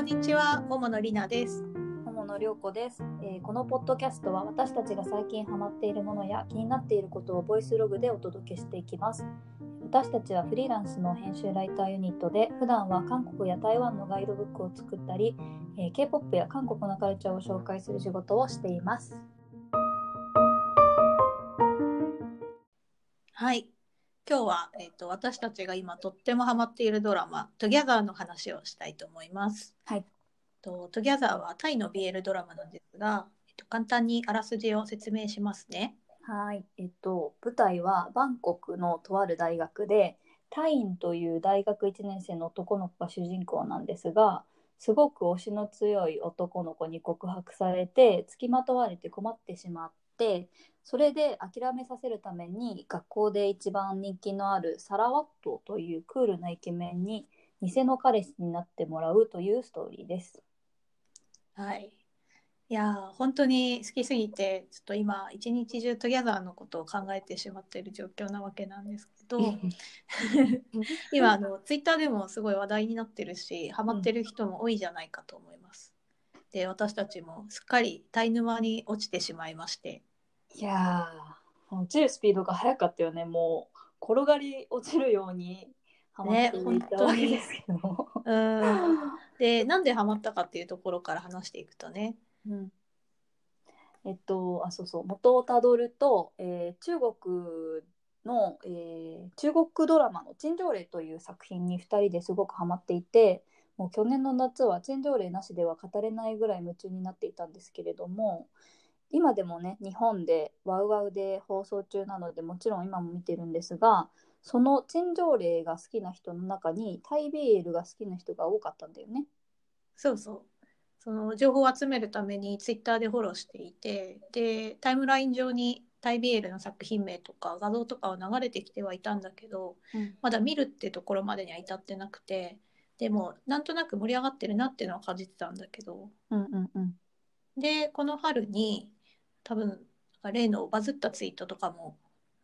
こんにちは、桃野里奈です。友野涼子です、えーこのポッドキャストは私たちが最近ハマっているものや気になっていることをボイスログでお届けしていきます私たちはフリーランスの編集ライターユニットで普段は韓国や台湾のガイドブックを作ったり、えー K-POP や韓国のカルチャーを紹介する仕事をしていますはい。今日は、えっ、と、私たちが今とってもハマっているドラマ、トギャザーの話をしたいと思います。はいとトギャザーはタイの BL ドラマなんですが、えっと、簡単にあらすじを説明しますね。はいえっと舞台はバンコクのとある大学でタインという大学1年生の男の子が主人公なんですがすごく押しの強い男の子に告白されて付きまとわれて困ってしまってそれで諦めさせるために学校で一番人気のあるサラワットというクールなイケメンに偽の彼氏になってもらうというストーリーです。はい。いやー本当に好きすぎてちょっと今一日中トギャザーのことを考えてしまっている状況なわけなんですけど 今あのツイッターでもすごい話題になってるしハマってる人も多いじゃないかと思います。で私たちもすっかりタイ沼に落ちてしまいましていやー落ちるスピードが速かったよね。もう転がり落ちるようにハマっていたわけですけど、うん。でなんでハマったかっていうところから話していくとね。うん。えっとあそうそう。元をたどると、えー中国の、えー中国ドラマの「陳情令」という作品に2人ですごくハマっていてもう去年の夏は陳情令なしでは語れないぐらい夢中になっていたんですけれども今でもね日本でワウワウで放送中なのでもちろん今も見てるんですがその陳情令が好きな人の中にタイビールが好きな人が多かったんだよね。そうそう。その情報を集めるためにツイッターでフォローしていてでタイムライン上にタイビエルの作品名とか画像とかは流れてきてはいたんだけどまだ見るってところまでには至ってなくてでもなんとなく盛り上がってるなっていうのは感じてたんだけど。うんうんうん。でこの春に多分例のバズったツイートとかも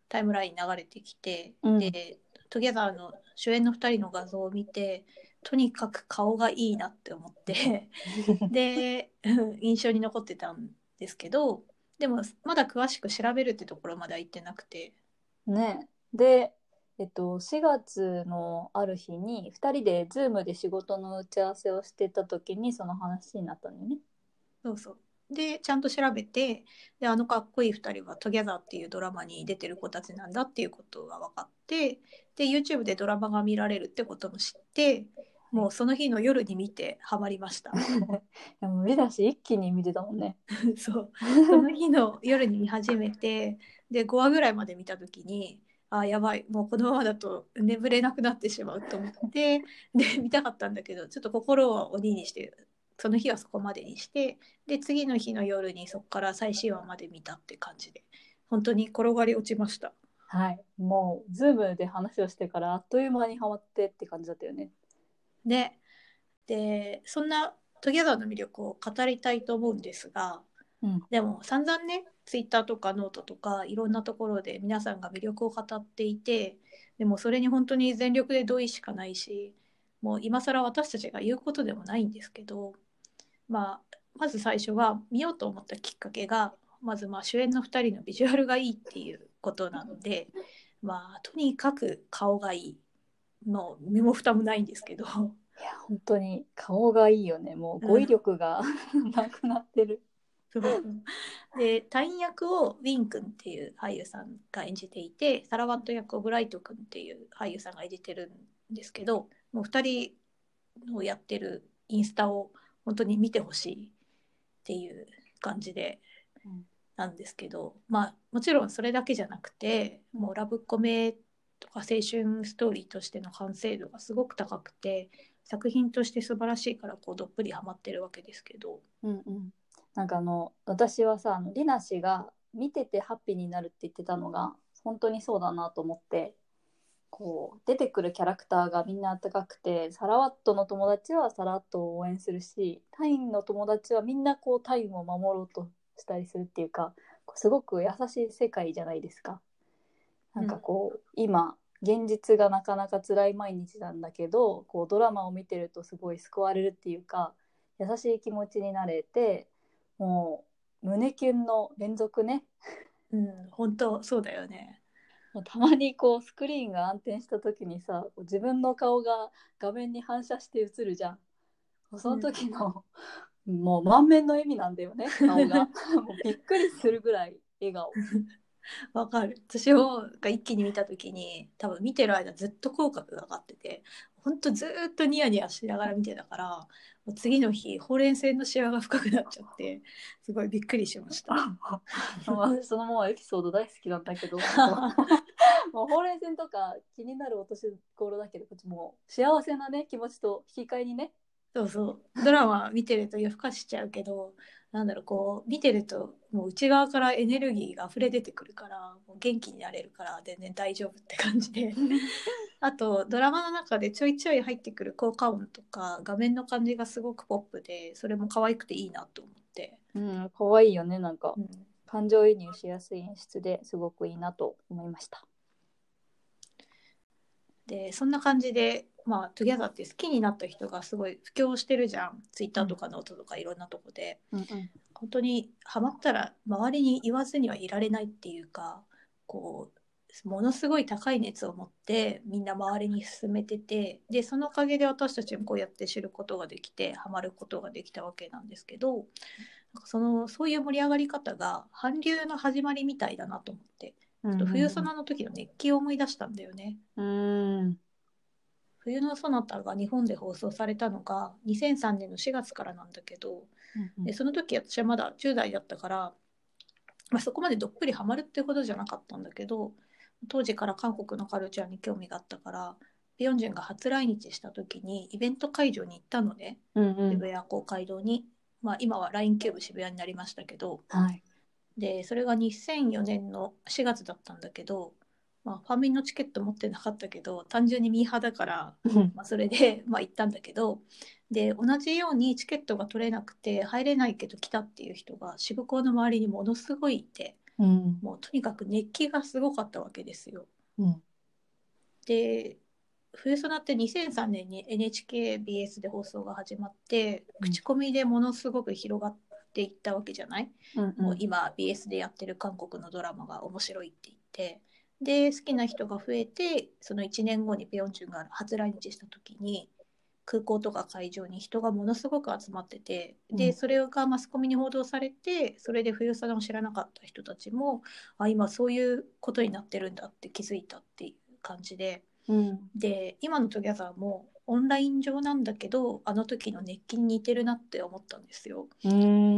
タイムラインに流れてきて、うん。でトギャザーの主演の2人の画像を見てとにかく顔がいいなって思って でうん 印象に残ってたんですけどでもまだ詳しく調べるってところまでは行ってなくて。ね。で、えっと、4月のある日に2人で Zoom で仕事の打ち合わせをしてた時にその話になったんだよね。そうそうでちゃんと調べてであのかっこいい2人は「トギャザー」っていうドラマに出てる子たちなんだっていうことが分かってで YouTube でドラマが見られるってことも知ってもうその日の夜に見てハマりましたでもリだし一気に見てたもんね。そうその日の夜に見始めてで5話ぐらいまで見た時にあーやばいもうこのままだと眠れなくなってしまうと思ってで見たかったんだけどちょっと心を鬼にしてその日はそこまでにしてで次の日の夜にそこから最新話まで見たって感じで本当に転がり落ちました。はい、もう Zoom で話をしてからあっという間にハマってって感じだったよね。ででそんなトギャザーの魅力を語りたいと思うんですがうん、でも散々ねツイッターとかノートとかいろんなところで皆さんが魅力を語っていてでもそれに本当に全力で同意しかないしもう今更私たちが言うことでもないんですけど、まあ、まず最初は見ようと思ったきっかけがまずまあ主演の2人のビジュアルがいいっていうことなので、まあ、とにかく顔がいいの身も蓋もないんですけど。いや本当に顔がいいよねもう語彙力が、なくなってる。で隊員役をウィン君っていう俳優さんが演じていてサラワット役をブライト君っていう俳優さんが演じてるんですけどもう2人のやってるインスタを本当に見てほしいっていう感じでうんなんですけど、まあもちろんそれだけじゃなくてもうラブコメとか青春ストーリーとしての完成度がすごく高くて作品として素晴らしいからこうどっぷりハマってるわけですけど。うんうん、なんかあの私はさあのリナ氏が見ててハッピーになるって言ってたのが本当にそうだなと思ってこう出てくるキャラクターがみんな温かくてサラワットの友達はサラワットを応援するしタインの友達はみんなこうタインを守ろうとしたりするっていうかこうすごく優しい世界じゃないですか。なんかこう、今現実がなかなか辛い毎日なんだけどこうドラマを見てるとすごい救われるっていうか優しい気持ちになれてもう胸キュンの連続ねうん本当そうだよねもうたまにこうスクリーンが暗転した時にさ自分の顔が画面に反射して映るじゃん。その時の、もう満面の笑みなんだよね顔が。もうびっくりするぐらい笑顔。わかる。私もが一気に見た時に多分見てる間ずっと口角が上がっててほんとずーっとニヤニヤしながら見てたから次の日ほうれん線のシワが深くなっちゃってすごいびっくりしました。私そのもうエピソード大好きなんだけど もうほうれん線とか気になるお年頃だけどこっちもう幸せなね気持ちと引き換えにね。そうそう。ドラマ見てると夜更かしちゃうけどなんだろうこう見てるともう内側からエネルギーが溢れ出てくるからもう元気になれるから全然大丈夫って感じで。あとドラマの中でちょいちょい入ってくる効果音とか画面の感じがすごくポップでそれも可愛くていいなと思って、うん可愛いよねなんか。うん、感情移入しやすい演出ですごくいいなと思いましたでそんな感じでまあトゥギャザーって好きになった人がすごい布教してるじゃん。ツイッターとかノートとかいろんなとこで。うんうん。本当にハマったら周りに言わずにはいられないっていうかこうものすごい高い熱を持ってみんな周りに勧めててでそのおかげで私たちもこうやって知ることができてハマることができたわけなんですけどなんかそのそういう盛り上がり方が韓流の始まりみたいだなと思ってちょっと冬ソナの時の熱気を思い出したんだよね。うん。冬のソナタが日本で放送されたのが2003年の4月からなんだけどでその時私はまだ10代だったから、まあ、そこまでどっぷりハマるってほどじゃなかったんだけど当時から韓国のカルチャーに興味があったからピョンジュンが初来日した時にイベント会場に行ったのね。うんうん。渋谷公会堂に、まあ、今は LINE キューブ渋谷になりましたけどはいでそれが2004年の4月だったんだけど、まあ、ファミンのチケット持ってなかったけど単純にミーハーだからまあ、それで、まあ、行ったんだけどで同じようにチケットが取れなくて入れないけど来たっていう人が渋港の周りにものすごいいてうん。もうとにかく熱気がすごかったわけですよ。うん。で冬ソナって2003年に NHKBS で放送が始まってうん。口コミでものすごく広がっていったわけじゃない、うんもう今 BS でやってる韓国のドラマが面白いって言って。で好きな人が増えてその1年後にペヨンチュンが初来日した時に空港とか会場に人がものすごく集まってて。で、うん。それがマスコミに報道されてそれで冬サナを知らなかった人たちもあ今そういうことになってるんだって気づいたっていう感じで。うん。で今のトギャザーもオンライン上なんだけどあの時の熱気に似てるなって思ったんですよ。うん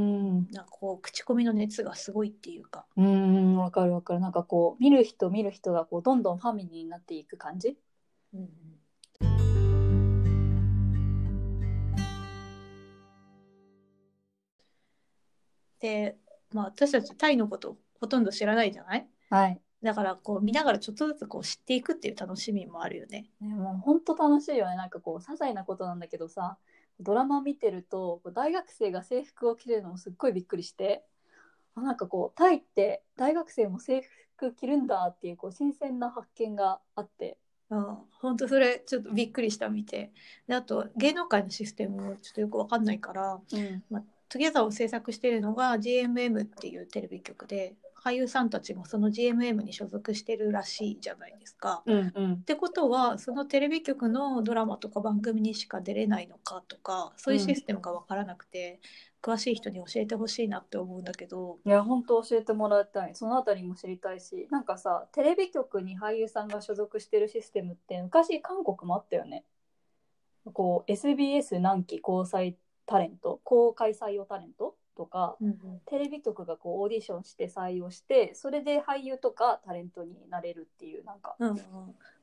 なんかこう口コミの熱がすごいっていうか。うんわかるわかる。なんかこう見る人見る人がこうどんどんファミリーになっていく感じ？で、まあ、私たちタイのことほとんど知らないじゃない？はい。だからこう見ながらちょっとずつこう知っていくっていう楽しみもあるよね。ね、もう本当楽しいよね。なんかこう些細なことなんだけどさドラマ見てると大学生が制服を着れるのもすっごいびっくりしてあなんかこうタイって大学生も制服着るんだっていうこう新鮮な発見があって。うん、本当それちょっとびっくりした見て。であと芸能界のシステムもちょっとよくわかんないからうん「トゥゲザーを制作しているのが GMM っていうテレビ局で俳優さんたちもその GMM に所属してるらしいじゃないですか。うんうん。ってことはそのテレビ局のドラマとか番組にしか出れないのかとかそういうシステムが分からなくて、詳しい人に教えてほしいなって思うんだけど、いや本当教えてもらいたい。そのあたりも知りたいしなんかさテレビ局に俳優さんが所属してるシステムって昔韓国もあったよね。こう SBS 何期交際タレント公開採用タレントとかうんうん。テレビ局がこうオーディションして採用してそれで俳優とかタレントになれるっていうなんか、うんうん、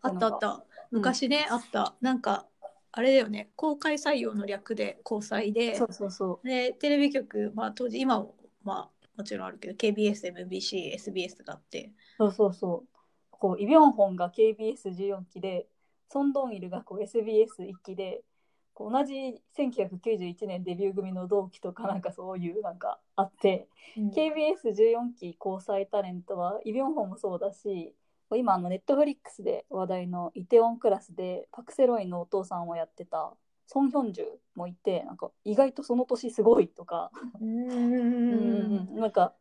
あったあった。うん。昔ね、あった。なんかあれだよね。公開採用の略で交際で。そうそうそでテレビ局、まあ、当時今も、まあ、もちろんあるけど KBS、MBC、SBS があって。うそうそうそう。こうイ・ビョンホンが KBS14 期でソン・ドンイルがこう SBS1 期でこう同じ1991年デビュー組の同期とかなんかそういうなんかあって、KBS14 期交際タレントはイ・ビョンホンもそうだし今あのネットフリックスで話題のイテウォンクラスでパク・セロイのお父さんをやってたソン・ヒョンジュもいてなんか意外とその年すごいとか、うんうん。なんか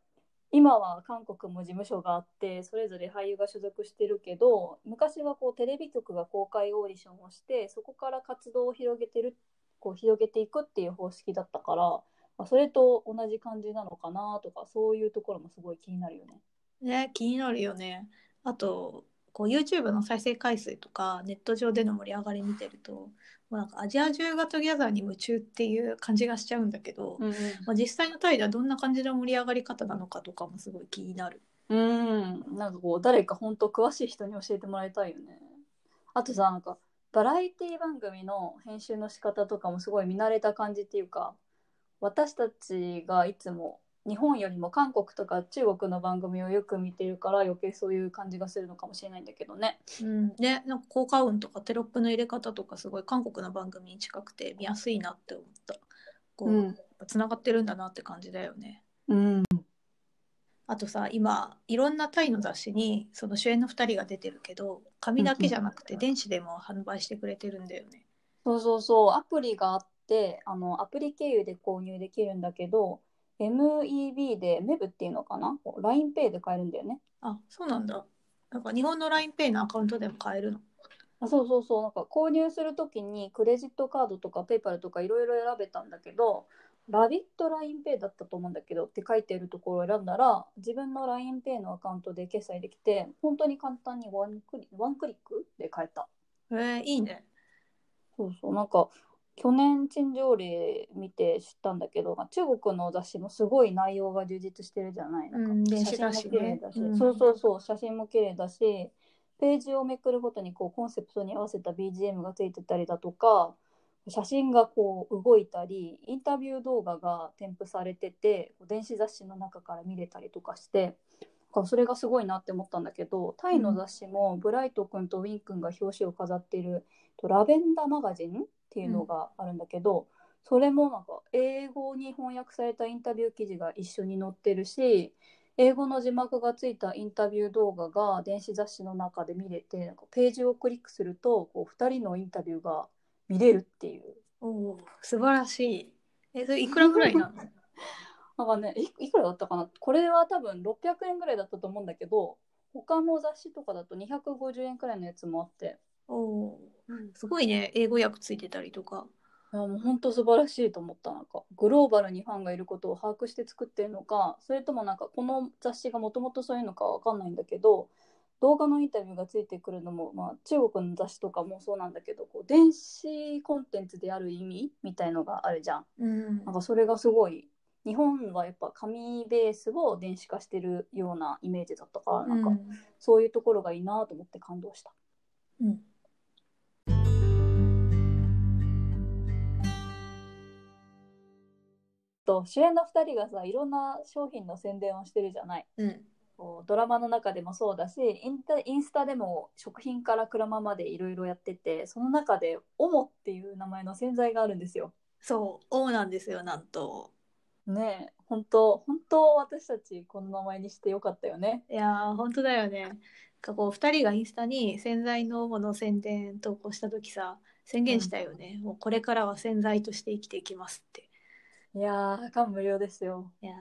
今は韓国も事務所があってそれぞれ俳優が所属してるけど昔はこうテレビ局が公開オーディションをしてそこから活動を広げてるこう広げていくっていう方式だったから、まあ、それと同じ感じなのかなとかそういうところもすごい気になるよね。ね気になるよねあとこう YouTube の再生回数とかネット上での盛り上がり見てるともうなんかアジア中がトギャザーに夢中っていう感じがしちゃうんだけど、うんまあ、実際のタイではどんな感じの盛り上がり方なのかとかもすごい気になる。うん、なんかこう誰か本当詳しい人に教えてもらいたいよね。あとさなんかバラエティ番組の編集の仕方とかもすごい見慣れた感じっていうか私たちがいつも日本よりも韓国とか中国の番組をよく見てるから余計そういう感じがするのかもしれないんだけどね。うん、でなんか効果音とかテロップの入れ方とかすごい韓国の番組に近くて見やすいなって思った。こう、うん。つながってるんだなって感じだよね。うん、あとさ今いろんなタイの雑誌にその主演の2人が出てるけど紙だけじゃなくて電子でも販売してくれてるんだよね。そうそうそう。アプリがあってあのアプリ経由で購入できるんだけど MEB で MEB っていうのかな？LINEPay で買えるんだよね。あそうなんだ。なんか日本の LINEPay のアカウントでも買えるの？あそうそうそう。なんか購入するときにクレジットカードとかペイパルとかいろいろ選べたんだけどラビット LINEPay だったと思うんだけどって書いてるところを選んだら自分の LINEPay のアカウントで決済できて本当に簡単にワンクリワンクリックで買えた。えー、いいね。そうそう。なんか去年陳情例見て知ったんだけど中国の雑誌もすごい内容が充実してるじゃないなんか。うん電写真も綺麗だし、うん。そうそうそう写真も綺麗だしページをめくるごとにこうコンセプトに合わせた BGM がついてたりだとか写真がこう動いたりインタビュー動画が添付されてて電子雑誌の中から見れたりとかしてそれがすごいなって思ったんだけどタイの雑誌もブライト君とウィン君が表紙を飾っているラベンダーマガジンっていうのがあるんだけど、それもなんか英語に翻訳されたインタビュー記事が一緒に載ってるし英語の字幕がついたインタビュー動画が電子雑誌の中で見れてなんかページをクリックするとこう2人のインタビューが見れるっていう。おお素晴らしい。えそれいくらぐらいなの？なんかねいいくらだったかな？これは多分600円ぐらいだったと思うんだけど他の雑誌とかだと250円くらいのやつもあって。おおすごいね英語訳ついてたりとか。いやもう本当素晴らしいと思ったなんか。グローバルにファンがいることを把握して作ってるのかそれともなんかこの雑誌がもともとそういうのかわかんないんだけど動画のインタビューがついてくるのも、まあ、中国の雑誌とかもそうなんだけどこう電子コンテンツである意味みたいのがあるじゃん。うん。なんかそれがすごい日本はやっぱ紙ベースを電子化してるようなイメージだったからなんかそういうところがいいなと思って感動した。うんと主演の2人がさいろんな商品の宣伝をしてるじゃない。うんこうドラマの中でもそうだしインタインスタでも食品から車までいろいろやっててその中で「オモ」っていう名前の洗剤があるんですよ。そう王なんですよなんとねえ本当本当私たちこの名前にしてよかったよね。いやー本当だよねかこう2人がインスタに洗剤の王の宣伝投稿した時さ宣言したよね、もうこれからは洗剤として生きていきますっていやー感無量ですよ。いやー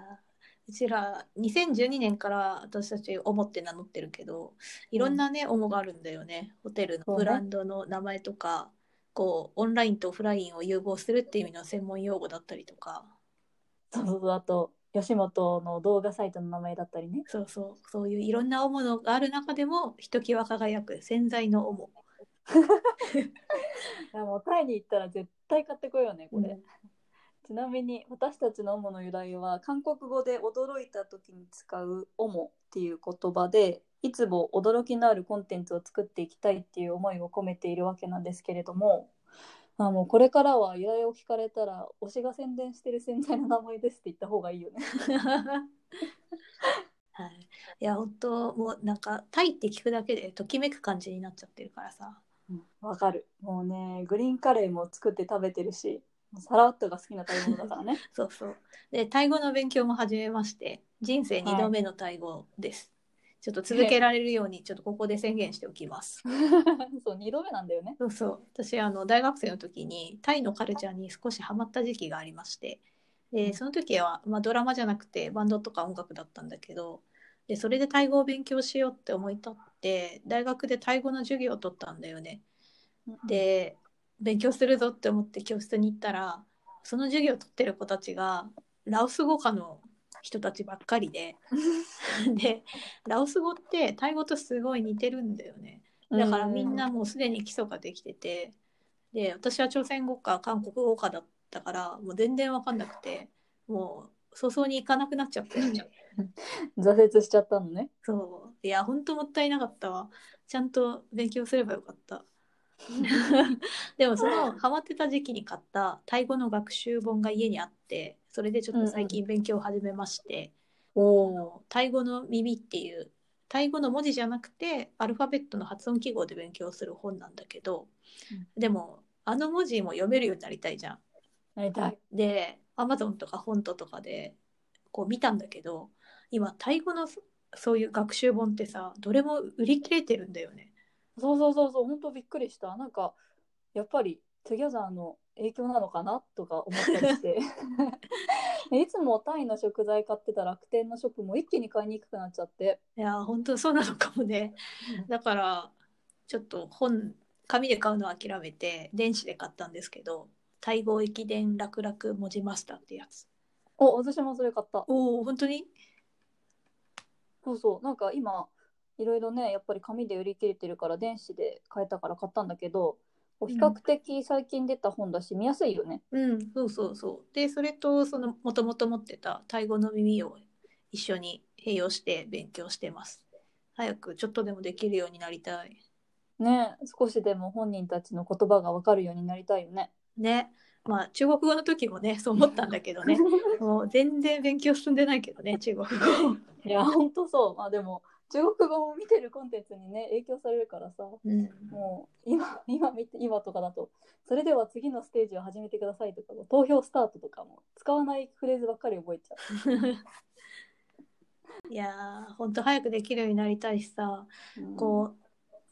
うちら2012年から私たちオモって名乗ってるけどいろんなね、オモがあるんだよね。ホテルのブランドの名前とか、こうオンラインとオフラインを融合するっていう意味の専門用語だったりとか。そうそうそうあと吉本の動画サイトの名前だったりね。そうそう。そういういろんなオモのがある中でもひときわ輝く洗剤のオモ いやもうタイに行ったら絶対買ってこようねこれ。うんちなみに私たちの「オモ」の由来は韓国語で驚いた時に使う「オモ」っていう言葉でいつも驚きのあるコンテンツを作っていきたいっていう思いを込めているわけなんですけれどもあもうこれからは由来を聞かれたら推しが宣伝してる洗剤の名前ですって言った方がいいよね。はい、いや本当もうなんかタイって聞くだけでときめく感じになっちゃってるからさ。わかる。もうねグリーンカレーも作って食べてるしサラワットが好きな食べ物だからね。そうそうでタイ語の勉強も始めまして人生2度目のタイ語です、ちょっと続けられるようにちょっとここで宣言しておきます。そう2度目なんだよね。そうそう私あの大学生の時にタイのカルチャーに少しハマった時期がありましてでその時は、まあ、ドラマじゃなくてバンドとか音楽だったんだけどでそれでタイ語を勉強しようって思い立って大学でタイ語の授業を取ったんだよね。で勉強するぞって思って教室に行ったらその授業を取ってる子たちがラオス語科の人たちばっかりで でラオス語ってタイ語とすごい似てるんだよね。だからみんなもうすでに基礎ができててで私は朝鮮語か韓国語かだったからもう全然分かんなくてもう早々に行かなくなっちゃったよね。挫折しちゃったのね。そういや本当もったいなかったわちゃんと勉強すればよかった。でもそのハマってた時期に買ったタイ語の学習本が家にあってそれでちょっと最近勉強を始めまして、おタイ語の耳っていうタイ語の文字じゃなくてアルファベットの発音記号で勉強する本なんだけど、でもあの文字も読めるようになりたいじゃん。なりたい。で Amazon とか honto とかでこう見たんだけど今タイ語のそそういう学習本ってさどれも売り切れてるんだよね。そうそうそうそう本当びっくりした。なんかやっぱりトゥギャザーの影響なのかなとか思ったりして いつもタイの食材買ってた楽天のショップも一気に買いにくくなっちゃっていや本当そうなのかもね。だからちょっと本紙で買うのは諦めて電子で買ったんですけどタイ語駅伝楽々文字マスターってやつ。お私もそれ買ったおお本当に？そうそうなんか今いろいろねやっぱり紙で売り切れてるから電子で買えたから買ったんだけどこう比較的最近出た本だし見やすいよねうんそうそうそう。でそれとそのもともと持ってたタイ語の耳を一緒に併用して勉強してます。早くちょっとでもできるようになりたい。ね少しでも本人たちの言葉がわかるようになりたいよねね。まあ中国語の時もねそう思ったんだけどね もう全然勉強進んでないけどね中国語。いやほんとそうまあでも中国語も見てるコンテンツにね影響されるからさ。うん。もう今 今見て今とかだとそれでは次のステージを始めてくださいとか投票スタートとかも使わないフレーズばっかり覚えちゃ いやー、ほんと早くできるようになりたいしさ、う、うん。こう、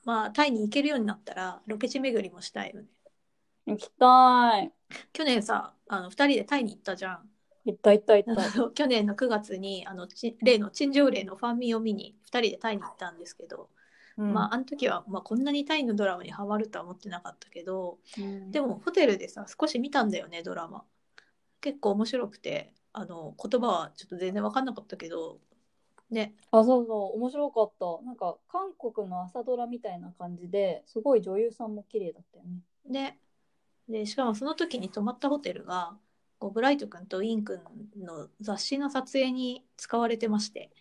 まあ、タイに行けるようになったら、ロケ地巡りもしたいよね。行きたい。去年さ、あの、二人でタイに行ったじゃん。行った行った行った去年の9月に、あの、ち例の陳情令のファンミを見に、二人でタイに行ったんですけど、うん。まあ、あの時は、まあ、こんなにタイのドラマにハマるとは思ってなかったけど、うん。でも、ホテルでさ、少し見たんだよね、ドラマ。結構面白くて、あの、言葉はちょっと全然わかんなかったけど、ね、あそうそう面白かった。なんか韓国の朝ドラみたいな感じですごい女優さんも綺麗だったよね。ででしかもその時に泊まったホテルがこうブライト君とイン君の雑誌の撮影に使われてまして。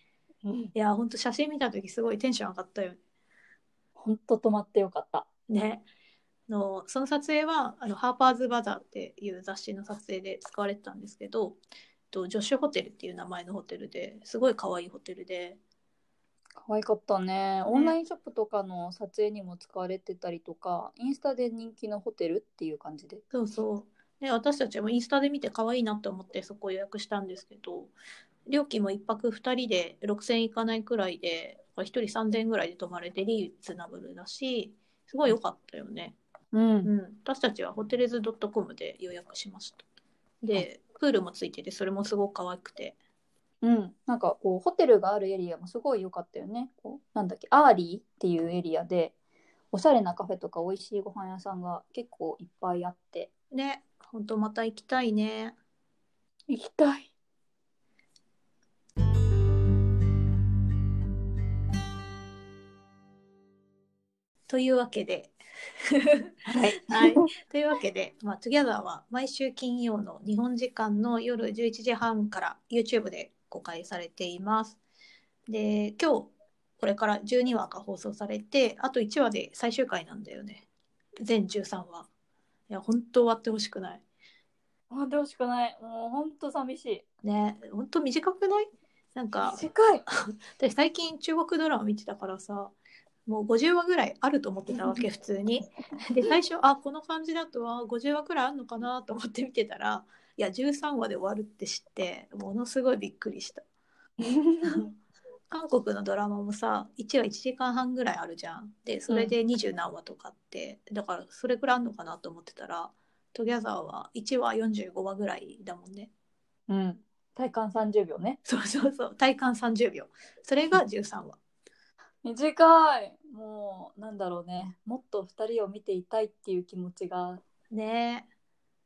いやほんと写真見た時すごいテンション上がったよ。ほんと泊まってよかった。ね。のその撮影はあのハーパーズ・バザーっていう雑誌の撮影で使われてたんですけどとジョッシュホテルっていう名前のホテルですごい可愛いホテルで。可愛かったね。オンラインショップとかの撮影にも使われてたりとかインスタで人気のホテルっていう感じで。そうそうで私たちもインスタで見て可愛いなって思ってそこ予約したんですけど料金も1泊2人で6000円いかないくらいで1人3000円ぐらいで泊まれてリーズナブルだしすごい良かったよね、うん。うん、私たちはホテルズ .com で予約しました。でプールもついててそれもすごく可愛くて。うん、なんかこうホテルがあるエリアもすごい良かったよね。こうなんだっけアーリーっていうエリアでおしゃれなカフェとか美味しいご飯屋さんが結構いっぱいあってね本当また行きたいね行きたい。というわけではい。はい、というわけで、まあ、トゥギャザーは毎週金曜の日本時間の夜11時半から YouTube で公開されています。で、今日これから12話が放送されて、あと1話で最終回なんだよね。全13話。いや、本当終わってほしくない。あでほしくない。もう本当寂しい。ね、本当短くない？なんか、短い。私最近中国ドラマ見てたからさもう50話ぐらいあると思ってたわけ普通にで最初あこの感じだとは50話くらいあるのかなと思って見てたらいや13話で終わるって知ってものすごいびっくりした 韓国のドラマもさ1話1時間半ぐらいあるじゃん。でそれで二十何話とかって、だからそれくらいあるのかなと思ってたらトギャザーは1話45話ぐらいだもんね。うん。体感30秒ね。そうそうそう。体感30秒。それが13話。短い。もうなんだろうね。もっと2人を見ていたいっていう気持ちが。ね。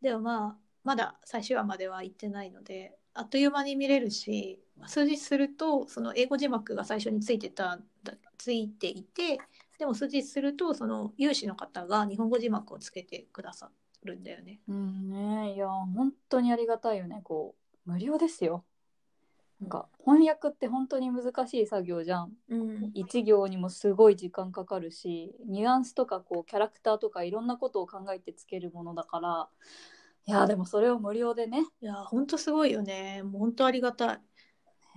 でもまあまだ最終話までは行ってないのであっという間に見れるし数日するとその英語字幕が最初についてただついていてでも数日するとその有志の方が日本語字幕をつけてくださるんだよね。うんねいや本当にありがたいよね。こう無料ですよ。なんか翻訳って本当に難しい作業じゃん。うん、一行にもすごい時間かかるしニュアンスとかこうキャラクターとかいろんなことを考えてつけるものだから。いやでもそれを無料でね。いや本当すごいよね。もう本当ありがたい。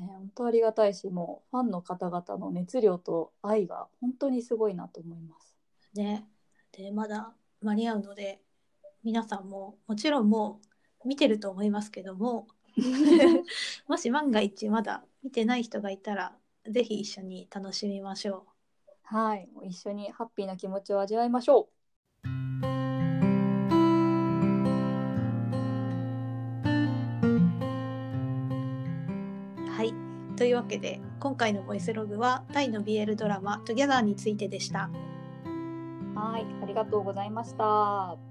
ね本当ありがたいしもうファンの方々の熱量と愛が本当にすごいなと思います。ね、でまだ間に合うので皆さんももちろんもう見てると思いますけども もし万が一まだ見てない人がいたらぜひ一緒に楽しみましょはい、一緒にハッピーな気持ちを味わいましょう。というわけで今回のボイスログはタイの BL ドラマ「トギャザーについてでした。はい、ありがとうございました。